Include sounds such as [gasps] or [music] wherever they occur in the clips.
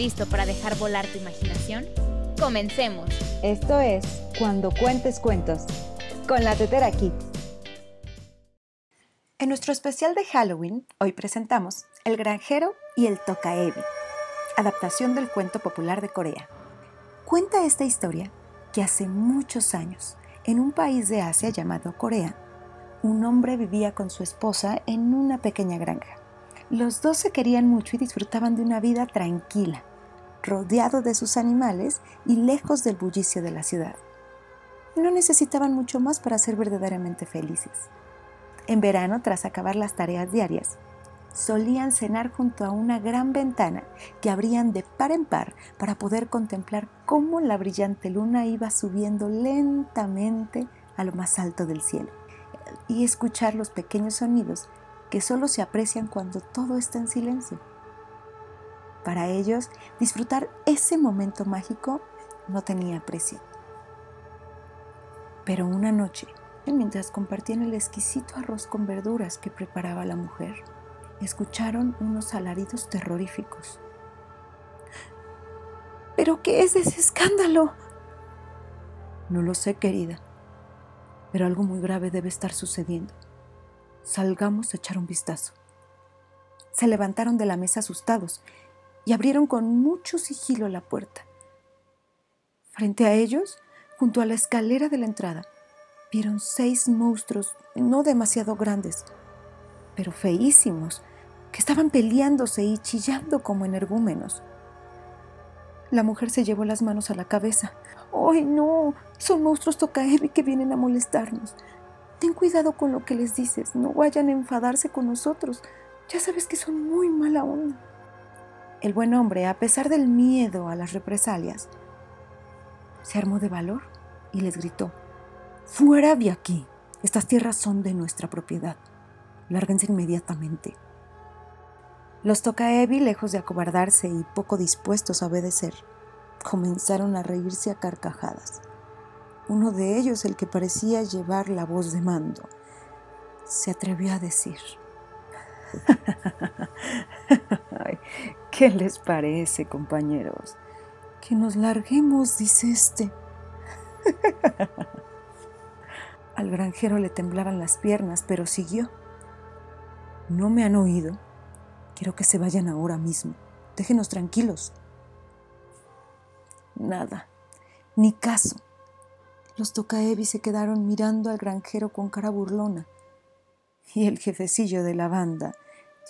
listo para dejar volar tu imaginación? Comencemos. Esto es Cuando Cuentes Cuentos, con la Tetera Kids. En nuestro especial de Halloween, hoy presentamos El granjero y el tokaebi, adaptación del cuento popular de Corea. Cuenta esta historia que hace muchos años, en un país de Asia llamado Corea, un hombre vivía con su esposa en una pequeña granja. Los dos se querían mucho y disfrutaban de una vida tranquila, rodeado de sus animales y lejos del bullicio de la ciudad. No necesitaban mucho más para ser verdaderamente felices. En verano, tras acabar las tareas diarias, solían cenar junto a una gran ventana que abrían de par en par para poder contemplar cómo la brillante luna iba subiendo lentamente a lo más alto del cielo y escuchar los pequeños sonidos que solo se aprecian cuando todo está en silencio. Para ellos, disfrutar ese momento mágico no tenía precio. Pero una noche, mientras compartían el exquisito arroz con verduras que preparaba la mujer, escucharon unos alaridos terroríficos. ¿Pero qué es ese escándalo? No lo sé, querida, pero algo muy grave debe estar sucediendo. Salgamos a echar un vistazo. Se levantaron de la mesa asustados y abrieron con mucho sigilo la puerta. Frente a ellos, junto a la escalera de la entrada, vieron seis monstruos no demasiado grandes, pero feísimos, que estaban peleándose y chillando como energúmenos. La mujer se llevó las manos a la cabeza. ¡Ay, no! Son monstruos tocaevi que vienen a molestarnos. Ten cuidado con lo que les dices, no vayan a enfadarse con nosotros. Ya sabes que son muy mala onda. El buen hombre, a pesar del miedo a las represalias, se armó de valor y les gritó, Fuera de aquí. Estas tierras son de nuestra propiedad. Lárguense inmediatamente. Los Tokaevi, lejos de acobardarse y poco dispuestos a obedecer, comenzaron a reírse a carcajadas uno de ellos, el que parecía llevar la voz de mando, se atrevió a decir, [laughs] [laughs] ¿qué les parece, compañeros? Que nos larguemos, dice este. [laughs] Al granjero le temblaban las piernas, pero siguió. No me han oído. Quiero que se vayan ahora mismo. Déjenos tranquilos. Nada, ni caso. Los tocaevi se quedaron mirando al granjero con cara burlona y el jefecillo de la banda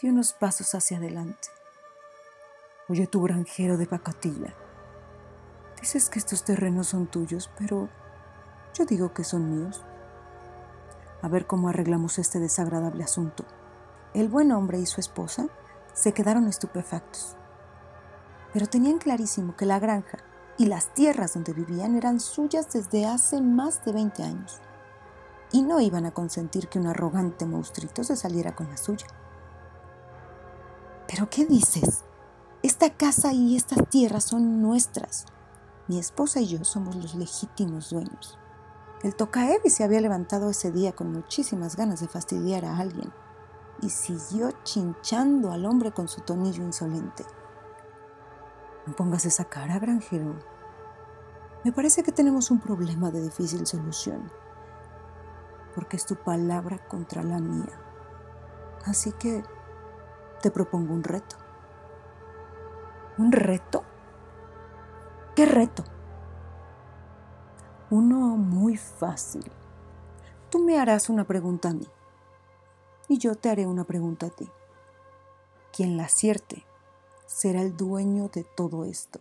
dio unos pasos hacia adelante. Oye, tu granjero de pacatilla, dices que estos terrenos son tuyos, pero yo digo que son míos. A ver cómo arreglamos este desagradable asunto. El buen hombre y su esposa se quedaron estupefactos, pero tenían clarísimo que la granja y las tierras donde vivían eran suyas desde hace más de 20 años. Y no iban a consentir que un arrogante monstruito se saliera con la suya. ¿Pero qué dices? Esta casa y estas tierras son nuestras. Mi esposa y yo somos los legítimos dueños. El Tokaevi se había levantado ese día con muchísimas ganas de fastidiar a alguien y siguió chinchando al hombre con su tonillo insolente. No pongas esa cara, granjero. Me parece que tenemos un problema de difícil solución, porque es tu palabra contra la mía. Así que te propongo un reto. ¿Un reto? ¿Qué reto? Uno muy fácil. Tú me harás una pregunta a mí y yo te haré una pregunta a ti. Quien la acierte será el dueño de todo esto.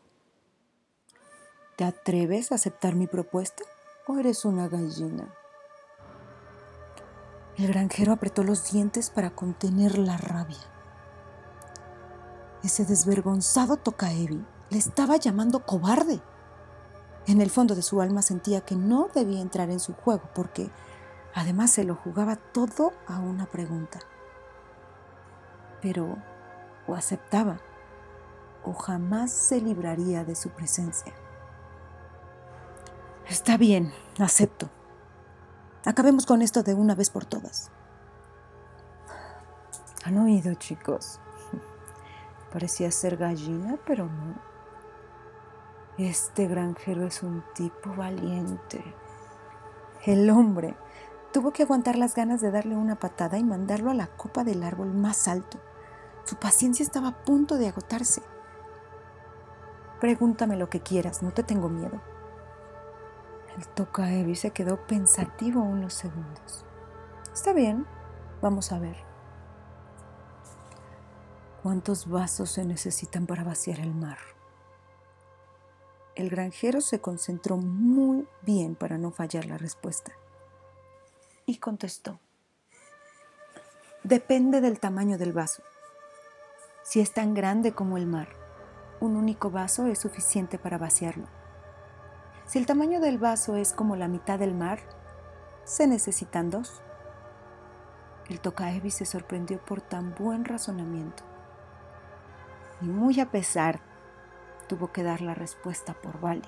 ¿Te atreves a aceptar mi propuesta o eres una gallina? El granjero apretó los dientes para contener la rabia. Ese desvergonzado Tokaevi le estaba llamando cobarde. En el fondo de su alma sentía que no debía entrar en su juego porque además se lo jugaba todo a una pregunta. Pero o aceptaba o jamás se libraría de su presencia. Está bien, acepto. Acabemos con esto de una vez por todas. ¿Han oído, chicos? Parecía ser gallina, pero no. Este granjero es un tipo valiente. El hombre tuvo que aguantar las ganas de darle una patada y mandarlo a la copa del árbol más alto. Su paciencia estaba a punto de agotarse. Pregúntame lo que quieras, no te tengo miedo. El tocaevi se quedó pensativo unos segundos. Está bien, vamos a ver. ¿Cuántos vasos se necesitan para vaciar el mar? El granjero se concentró muy bien para no fallar la respuesta. Y contestó, depende del tamaño del vaso. Si es tan grande como el mar, un único vaso es suficiente para vaciarlo. Si el tamaño del vaso es como la mitad del mar, se necesitan dos. El tocaevi se sorprendió por tan buen razonamiento. Y muy a pesar, tuvo que dar la respuesta por válida.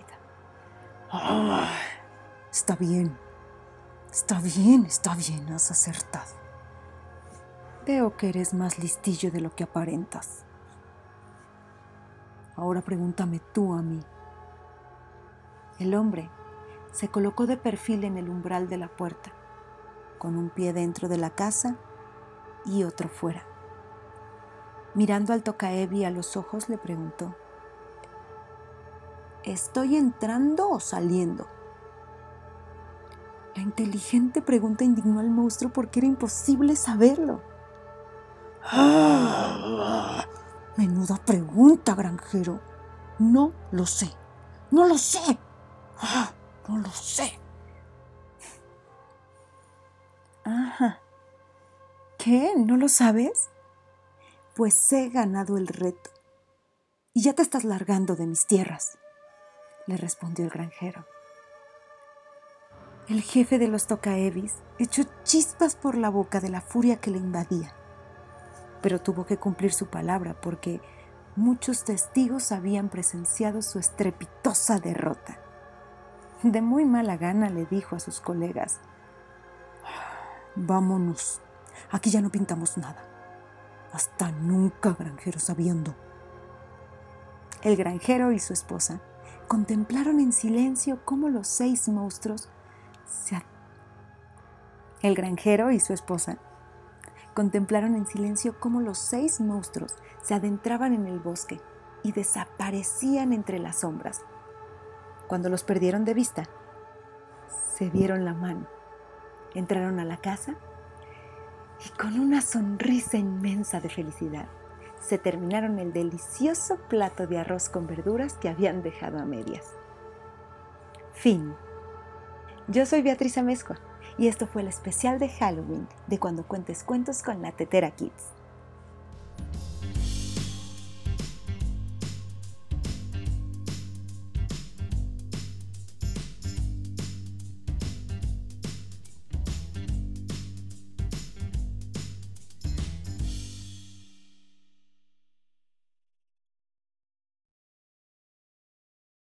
Está bien, está bien, está bien, has acertado. Veo que eres más listillo de lo que aparentas. Ahora pregúntame tú a mí. El hombre se colocó de perfil en el umbral de la puerta, con un pie dentro de la casa y otro fuera. Mirando al Tocaevi a los ojos le preguntó, ¿estoy entrando o saliendo? La inteligente pregunta indignó al monstruo porque era imposible saberlo. ¡Ah! [gasps] Menuda pregunta, granjero. No lo sé. No lo sé. [gasps] No lo sé. Ajá. ¿Qué? ¿No lo sabes? Pues he ganado el reto. Y ya te estás largando de mis tierras, le respondió el granjero. El jefe de los Tocaevis echó chispas por la boca de la furia que le invadía, pero tuvo que cumplir su palabra porque muchos testigos habían presenciado su estrepitosa derrota. De muy mala gana le dijo a sus colegas, vámonos, aquí ya no pintamos nada. Hasta nunca, granjero sabiendo. El granjero y su esposa contemplaron en silencio cómo los seis monstruos se... El granjero y su esposa contemplaron en silencio cómo los seis monstruos se adentraban en el bosque y desaparecían entre las sombras, cuando los perdieron de vista, se dieron la mano, entraron a la casa y con una sonrisa inmensa de felicidad se terminaron el delicioso plato de arroz con verduras que habían dejado a medias. Fin. Yo soy Beatriz Amezcua y esto fue el especial de Halloween de Cuando Cuentes Cuentos con la Tetera Kids.